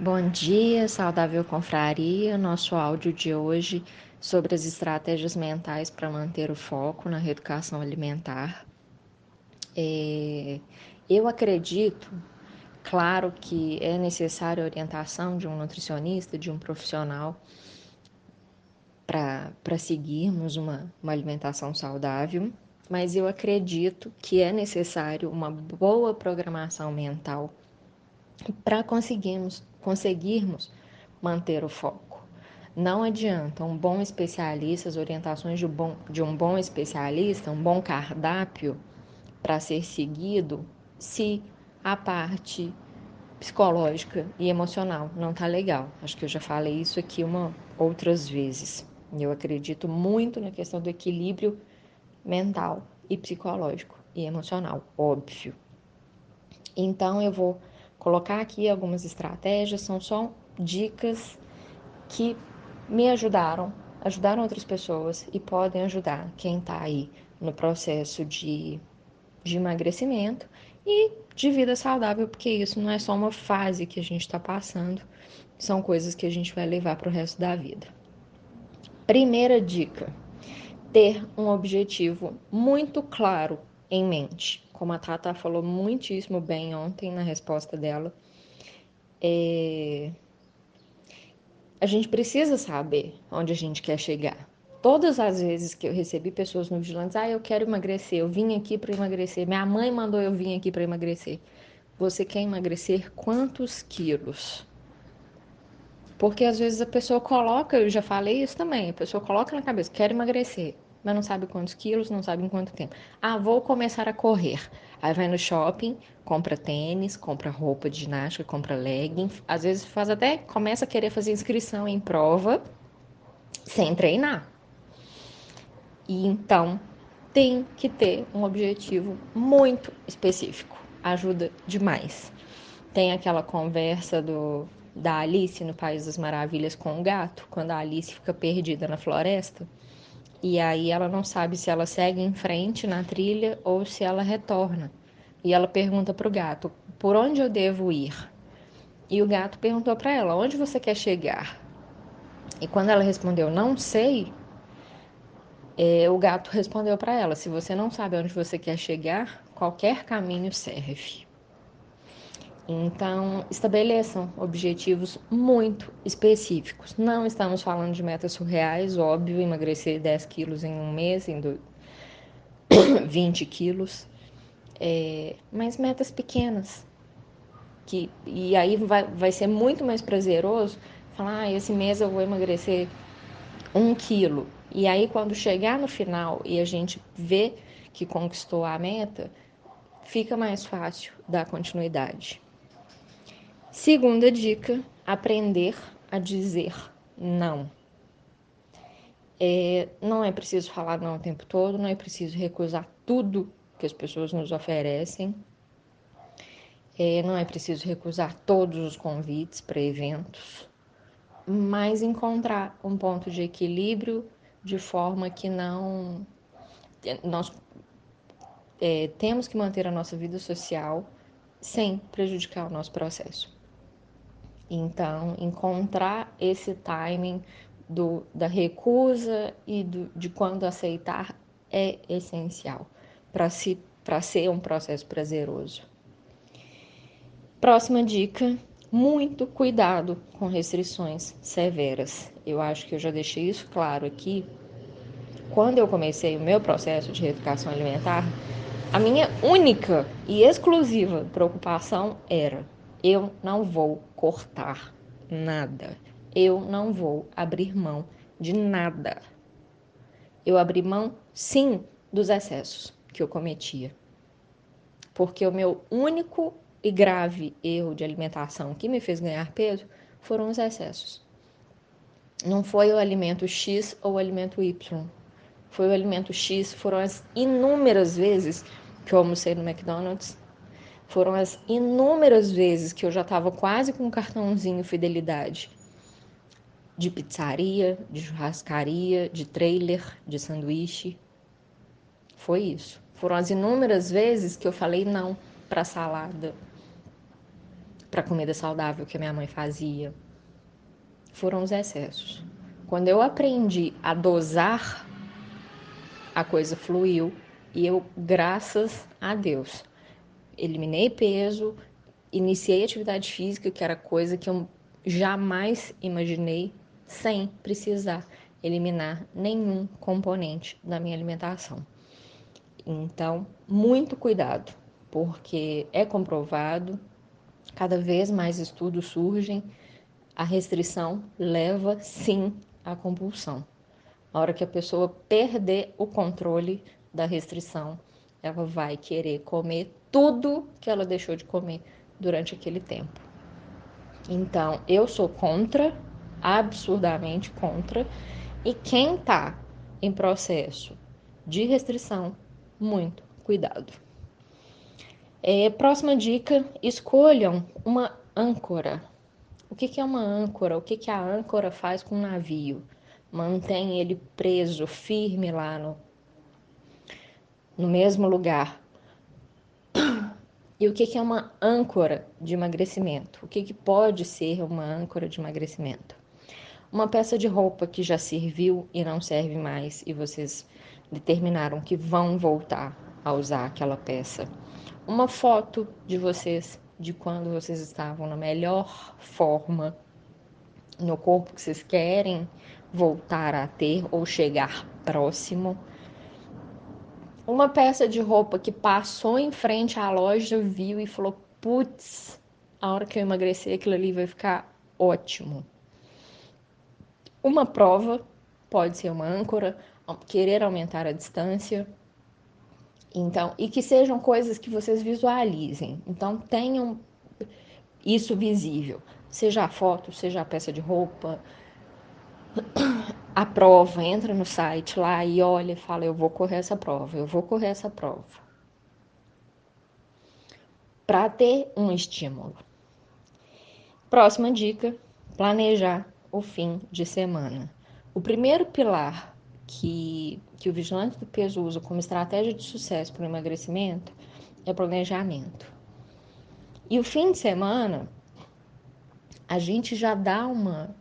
Bom dia, saudável confraria. Nosso áudio de hoje sobre as estratégias mentais para manter o foco na reeducação alimentar. É, eu acredito, claro que é necessária a orientação de um nutricionista, de um profissional, para seguirmos uma, uma alimentação saudável, mas eu acredito que é necessário uma boa programação mental para conseguirmos, conseguirmos manter o foco. Não adianta um bom especialista, as orientações de um bom, de um bom especialista, um bom cardápio para ser seguido, se a parte psicológica e emocional não está legal. Acho que eu já falei isso aqui uma outras vezes. Eu acredito muito na questão do equilíbrio mental e psicológico e emocional, óbvio. Então eu vou colocar aqui algumas estratégias, são só dicas que me ajudaram, ajudaram outras pessoas e podem ajudar quem está aí no processo de, de emagrecimento e de vida saudável, porque isso não é só uma fase que a gente está passando, são coisas que a gente vai levar para o resto da vida. Primeira dica: ter um objetivo muito claro em mente. Como a Tata falou muitíssimo bem ontem na resposta dela, é... a gente precisa saber onde a gente quer chegar. Todas as vezes que eu recebi pessoas no Vigilantes, ah, eu quero emagrecer, eu vim aqui para emagrecer, minha mãe mandou eu vir aqui para emagrecer. Você quer emagrecer quantos quilos? Porque às vezes a pessoa coloca, eu já falei isso também, a pessoa coloca na cabeça, quero emagrecer mas não sabe quantos quilos, não sabe em quanto tempo. Ah, vou começar a correr. Aí vai no shopping, compra tênis, compra roupa de ginástica, compra legging, às vezes faz até começa a querer fazer inscrição em prova sem treinar. E então tem que ter um objetivo muito específico. Ajuda demais. Tem aquela conversa do da Alice no País das Maravilhas com o gato, quando a Alice fica perdida na floresta e aí ela não sabe se ela segue em frente na trilha ou se ela retorna. E ela pergunta para o gato: por onde eu devo ir? E o gato perguntou para ela: onde você quer chegar? E quando ela respondeu: não sei, é, o gato respondeu para ela: se você não sabe onde você quer chegar, qualquer caminho serve. Então, estabeleçam objetivos muito específicos. Não estamos falando de metas surreais, óbvio, emagrecer 10 quilos em um mês, em do... 20 quilos, é... mas metas pequenas. Que... E aí vai, vai ser muito mais prazeroso falar: ah, esse mês eu vou emagrecer um quilo. E aí, quando chegar no final e a gente vê que conquistou a meta, fica mais fácil dar continuidade. Segunda dica: aprender a dizer não. É, não é preciso falar não o tempo todo, não é preciso recusar tudo que as pessoas nos oferecem, é, não é preciso recusar todos os convites para eventos, mas encontrar um ponto de equilíbrio de forma que não. Nós é, temos que manter a nossa vida social sem prejudicar o nosso processo. Então, encontrar esse timing do, da recusa e do, de quando aceitar é essencial para se, ser um processo prazeroso. Próxima dica: muito cuidado com restrições severas. Eu acho que eu já deixei isso claro aqui. Quando eu comecei o meu processo de reeducação alimentar, a minha única e exclusiva preocupação era eu não vou cortar nada. Eu não vou abrir mão de nada. Eu abri mão, sim, dos excessos que eu cometia. Porque o meu único e grave erro de alimentação que me fez ganhar peso foram os excessos. Não foi o alimento X ou o alimento Y. Foi o alimento X, foram as inúmeras vezes que eu almocei no McDonald's foram as inúmeras vezes que eu já estava quase com um cartãozinho fidelidade de pizzaria, de churrascaria, de trailer, de sanduíche. Foi isso. Foram as inúmeras vezes que eu falei não para salada, para comida saudável que a minha mãe fazia. Foram os excessos. Quando eu aprendi a dosar, a coisa fluiu e eu, graças a Deus, eliminei peso, iniciei atividade física, que era coisa que eu jamais imaginei sem precisar eliminar nenhum componente da minha alimentação. Então, muito cuidado, porque é comprovado, cada vez mais estudos surgem, a restrição leva sim à compulsão. A hora que a pessoa perder o controle da restrição, ela vai querer comer tudo que ela deixou de comer durante aquele tempo. Então, eu sou contra, absurdamente contra, e quem está em processo de restrição muito cuidado. É, próxima dica: escolham uma âncora. O que, que é uma âncora? O que, que a âncora faz com o navio? Mantém ele preso, firme lá no, no mesmo lugar. E o que, é uma âncora de emagrecimento? O que pode ser uma âncora de emagrecimento? Uma peça de roupa que já serviu e não serve mais e vocês determinaram que vão voltar a usar aquela peça. Uma foto de vocês de quando vocês estavam na melhor forma no corpo que vocês querem voltar a ter ou chegar próximo. Uma peça de roupa que passou em frente à loja, viu e falou: putz, a hora que eu emagrecer, aquilo ali vai ficar ótimo. Uma prova pode ser uma âncora, querer aumentar a distância. Então, e que sejam coisas que vocês visualizem. Então, tenham isso visível, seja a foto, seja a peça de roupa, a prova, entra no site lá e olha e fala: Eu vou correr essa prova, eu vou correr essa prova. Para ter um estímulo. Próxima dica: planejar o fim de semana. O primeiro pilar que, que o vigilante do peso usa como estratégia de sucesso para o emagrecimento é planejamento. E o fim de semana, a gente já dá uma.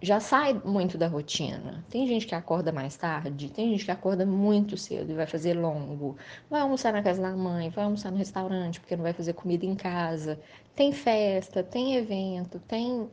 Já sai muito da rotina. Tem gente que acorda mais tarde, tem gente que acorda muito cedo e vai fazer longo. Vai almoçar na casa da mãe, vai almoçar no restaurante porque não vai fazer comida em casa. Tem festa, tem evento, tem.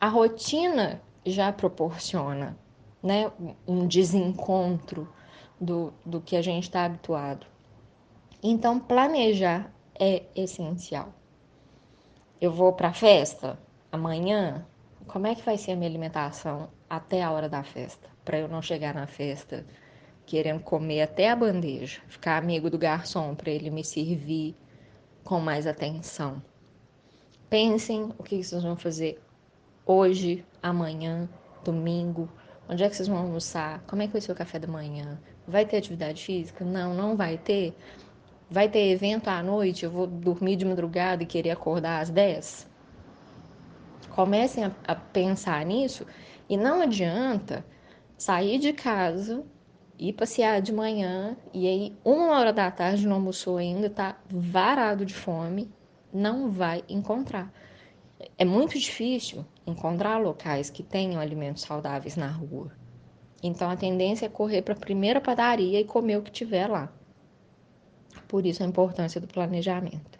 A rotina já proporciona né, um desencontro do, do que a gente está habituado. Então, planejar é essencial. Eu vou para a festa amanhã, como é que vai ser a minha alimentação até a hora da festa? Para eu não chegar na festa querendo comer até a bandeja, ficar amigo do garçom para ele me servir com mais atenção. Pensem o que vocês vão fazer hoje, amanhã, domingo, Onde é que vocês vão almoçar? Como é que vai ser o café da manhã? Vai ter atividade física? Não, não vai ter. Vai ter evento à noite? Eu vou dormir de madrugada e querer acordar às 10? Comecem a, a pensar nisso e não adianta sair de casa, ir passear de manhã e aí uma hora da tarde não almoçou ainda, tá varado de fome, não vai encontrar. É muito difícil encontrar locais que tenham alimentos saudáveis na rua. Então a tendência é correr para a primeira padaria e comer o que tiver lá. Por isso a importância do planejamento.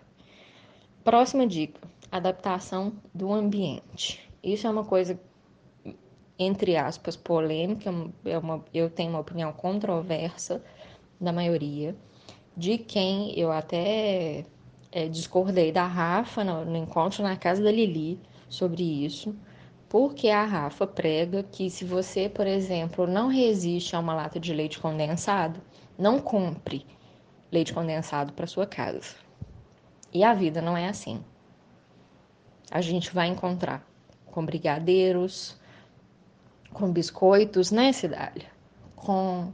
Próxima dica: adaptação do ambiente. Isso é uma coisa entre aspas polêmica, é uma, eu tenho uma opinião controversa da maioria, de quem eu até é, discordei da Rafa no, no encontro na casa da Lili sobre isso, porque a Rafa prega que se você, por exemplo, não resiste a uma lata de leite condensado, não compre leite condensado para sua casa. E a vida não é assim. A gente vai encontrar com brigadeiros, com biscoitos, né, Cidália? Com,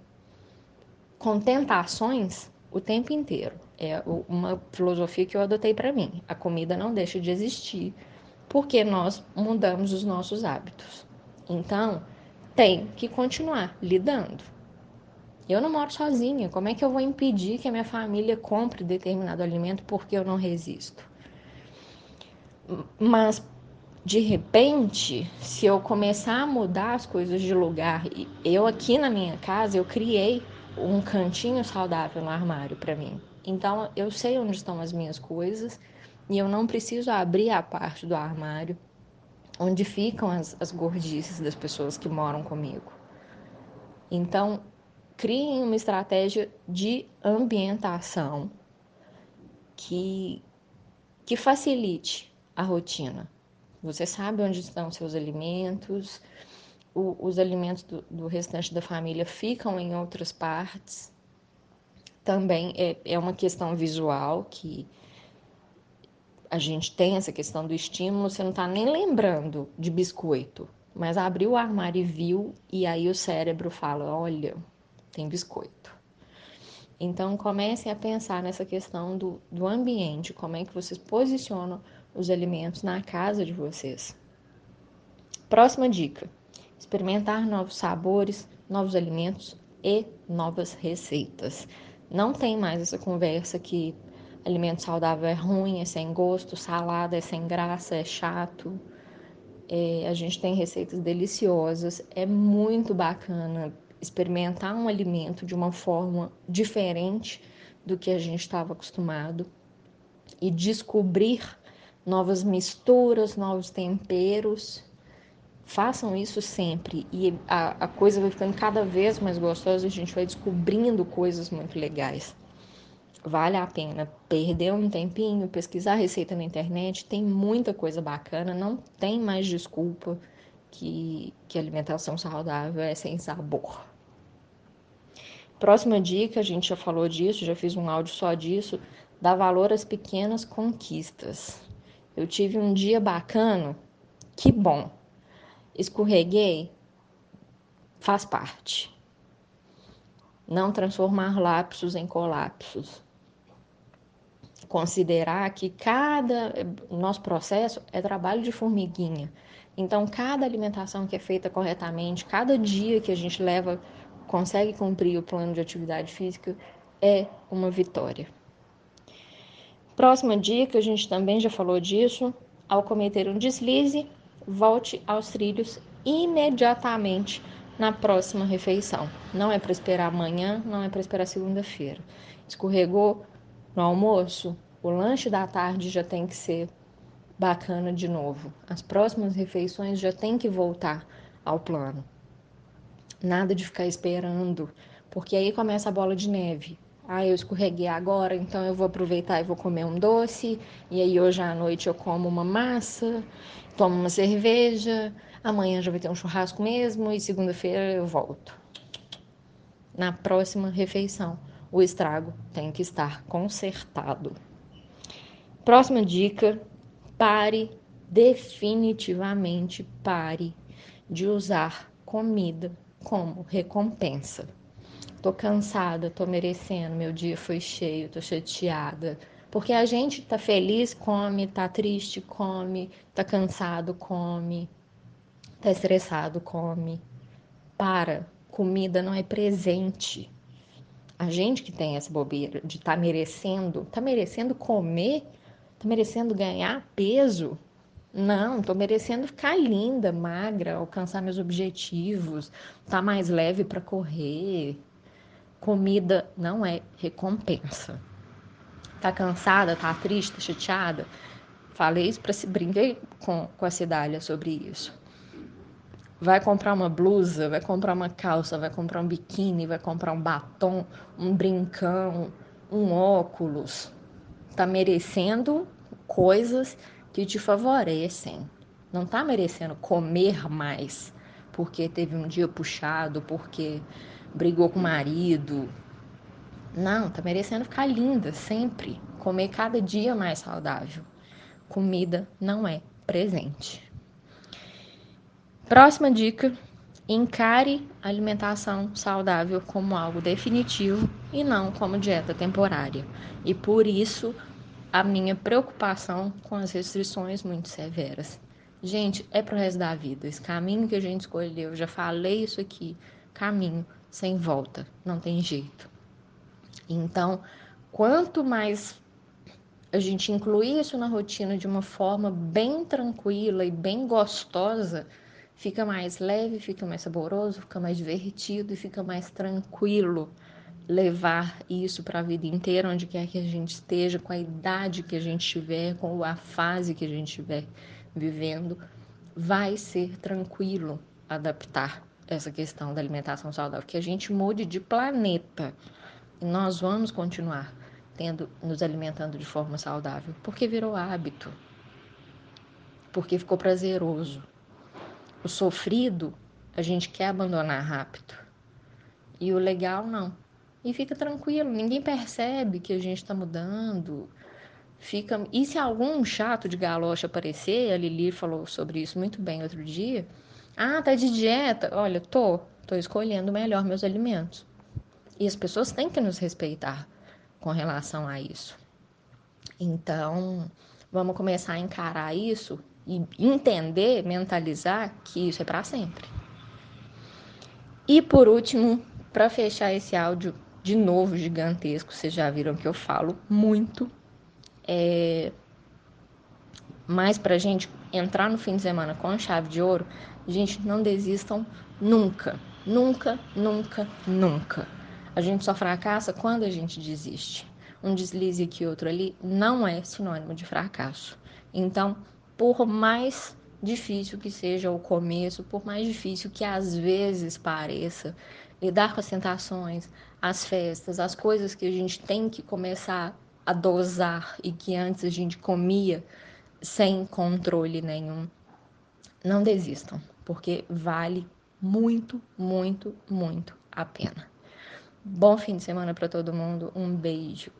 com tentações o tempo inteiro. É uma filosofia que eu adotei para mim. A comida não deixa de existir porque nós mudamos os nossos hábitos. Então, tem que continuar lidando. Eu não moro sozinha. Como é que eu vou impedir que a minha família compre determinado alimento porque eu não resisto? Mas de repente, se eu começar a mudar as coisas de lugar, eu aqui na minha casa eu criei um cantinho saudável no armário para mim. Então eu sei onde estão as minhas coisas e eu não preciso abrir a parte do armário onde ficam as, as gordices das pessoas que moram comigo. Então, criem uma estratégia de ambientação que, que facilite a rotina. Você sabe onde estão seus alimentos, o, os alimentos do, do, restante da família ficam em outras partes. Também é, é uma questão visual que a gente tem essa questão do estímulo, você não está nem lembrando de biscoito, mas abriu o armário e viu, e aí o cérebro fala: olha, tem biscoito. Então comecem a pensar nessa questão do, do ambiente, como é que vocês posicionam os alimentos na casa de vocês. Próxima dica: experimentar novos sabores, novos alimentos e novas receitas. Não tem mais essa conversa que alimento saudável é ruim, é sem gosto, salada é sem graça, é chato. É, a gente tem receitas deliciosas, é muito bacana experimentar um alimento de uma forma diferente do que a gente estava acostumado e descobrir novas misturas, novos temperos. Façam isso sempre e a, a coisa vai ficando cada vez mais gostosa, a gente vai descobrindo coisas muito legais. Vale a pena perder um tempinho, pesquisar receita na internet, tem muita coisa bacana, não tem mais desculpa que, que alimentação saudável é sem sabor. Próxima dica, a gente já falou disso, já fiz um áudio só disso, dá valor às pequenas conquistas. Eu tive um dia bacana, que bom. Escorreguei, faz parte. Não transformar lapsos em colapsos. Considerar que cada nosso processo é trabalho de formiguinha. Então, cada alimentação que é feita corretamente, cada dia que a gente leva, consegue cumprir o plano de atividade física, é uma vitória. Próxima dica, a gente também já falou disso. Ao cometer um deslize, volte aos trilhos imediatamente na próxima refeição. Não é para esperar amanhã, não é para esperar segunda-feira. Escorregou no almoço, o lanche da tarde já tem que ser bacana de novo. As próximas refeições já tem que voltar ao plano. Nada de ficar esperando, porque aí começa a bola de neve. Ah, eu escorreguei agora, então eu vou aproveitar e vou comer um doce. E aí hoje à noite eu como uma massa, tomo uma cerveja. Amanhã já vai ter um churrasco mesmo e segunda-feira eu volto. Na próxima refeição, o estrago tem que estar consertado. Próxima dica: pare, definitivamente pare de usar comida como recompensa. Tô cansada, tô merecendo, meu dia foi cheio, tô chateada. Porque a gente tá feliz, come, tá triste, come, tá cansado, come, tá estressado, come. Para, comida não é presente. A gente que tem essa bobeira de tá merecendo, tá merecendo comer, tá merecendo ganhar peso. Não, tô merecendo ficar linda, magra, alcançar meus objetivos, tá mais leve para correr, Comida não é recompensa. Tá cansada, tá triste, chateada? Falei isso para se brinquei com, com a Cidália sobre isso. Vai comprar uma blusa, vai comprar uma calça, vai comprar um biquíni, vai comprar um batom, um brincão, um óculos. Tá merecendo coisas que te favorecem. Não tá merecendo comer mais porque teve um dia puxado, porque brigou com o marido. Não, tá merecendo ficar linda sempre, comer cada dia mais saudável. Comida não é presente. Próxima dica: encare alimentação saudável como algo definitivo e não como dieta temporária. E por isso a minha preocupação com as restrições muito severas. Gente, é pro resto da vida. Esse caminho que a gente escolheu, eu já falei isso aqui, caminho sem volta, não tem jeito. Então, quanto mais a gente incluir isso na rotina de uma forma bem tranquila e bem gostosa, fica mais leve, fica mais saboroso, fica mais divertido e fica mais tranquilo levar isso para a vida inteira, onde quer que a gente esteja, com a idade que a gente tiver, com a fase que a gente estiver vivendo, vai ser tranquilo adaptar essa questão da alimentação saudável, que a gente mude de planeta. E nós vamos continuar tendo nos alimentando de forma saudável, porque virou hábito. Porque ficou prazeroso. O sofrido a gente quer abandonar rápido. E o legal não e fica tranquilo, ninguém percebe que a gente está mudando. Fica... E se algum chato de galocha aparecer, a Lili falou sobre isso muito bem outro dia. Ah, tá de dieta? Olha, tô, tô escolhendo melhor meus alimentos. E as pessoas têm que nos respeitar com relação a isso. Então, vamos começar a encarar isso e entender, mentalizar que isso é para sempre. E por último, para fechar esse áudio, de novo gigantesco, vocês já viram que eu falo muito. É... Mas para gente entrar no fim de semana com a chave de ouro, gente, não desistam nunca, nunca, nunca, nunca. A gente só fracassa quando a gente desiste. Um deslize aqui, outro ali, não é sinônimo de fracasso. Então, por mais difícil que seja o começo, por mais difícil que às vezes pareça, lidar com as tentações, as festas, as coisas que a gente tem que começar a dosar e que antes a gente comia sem controle nenhum. Não desistam, porque vale muito, muito, muito a pena. Bom fim de semana para todo mundo. Um beijo.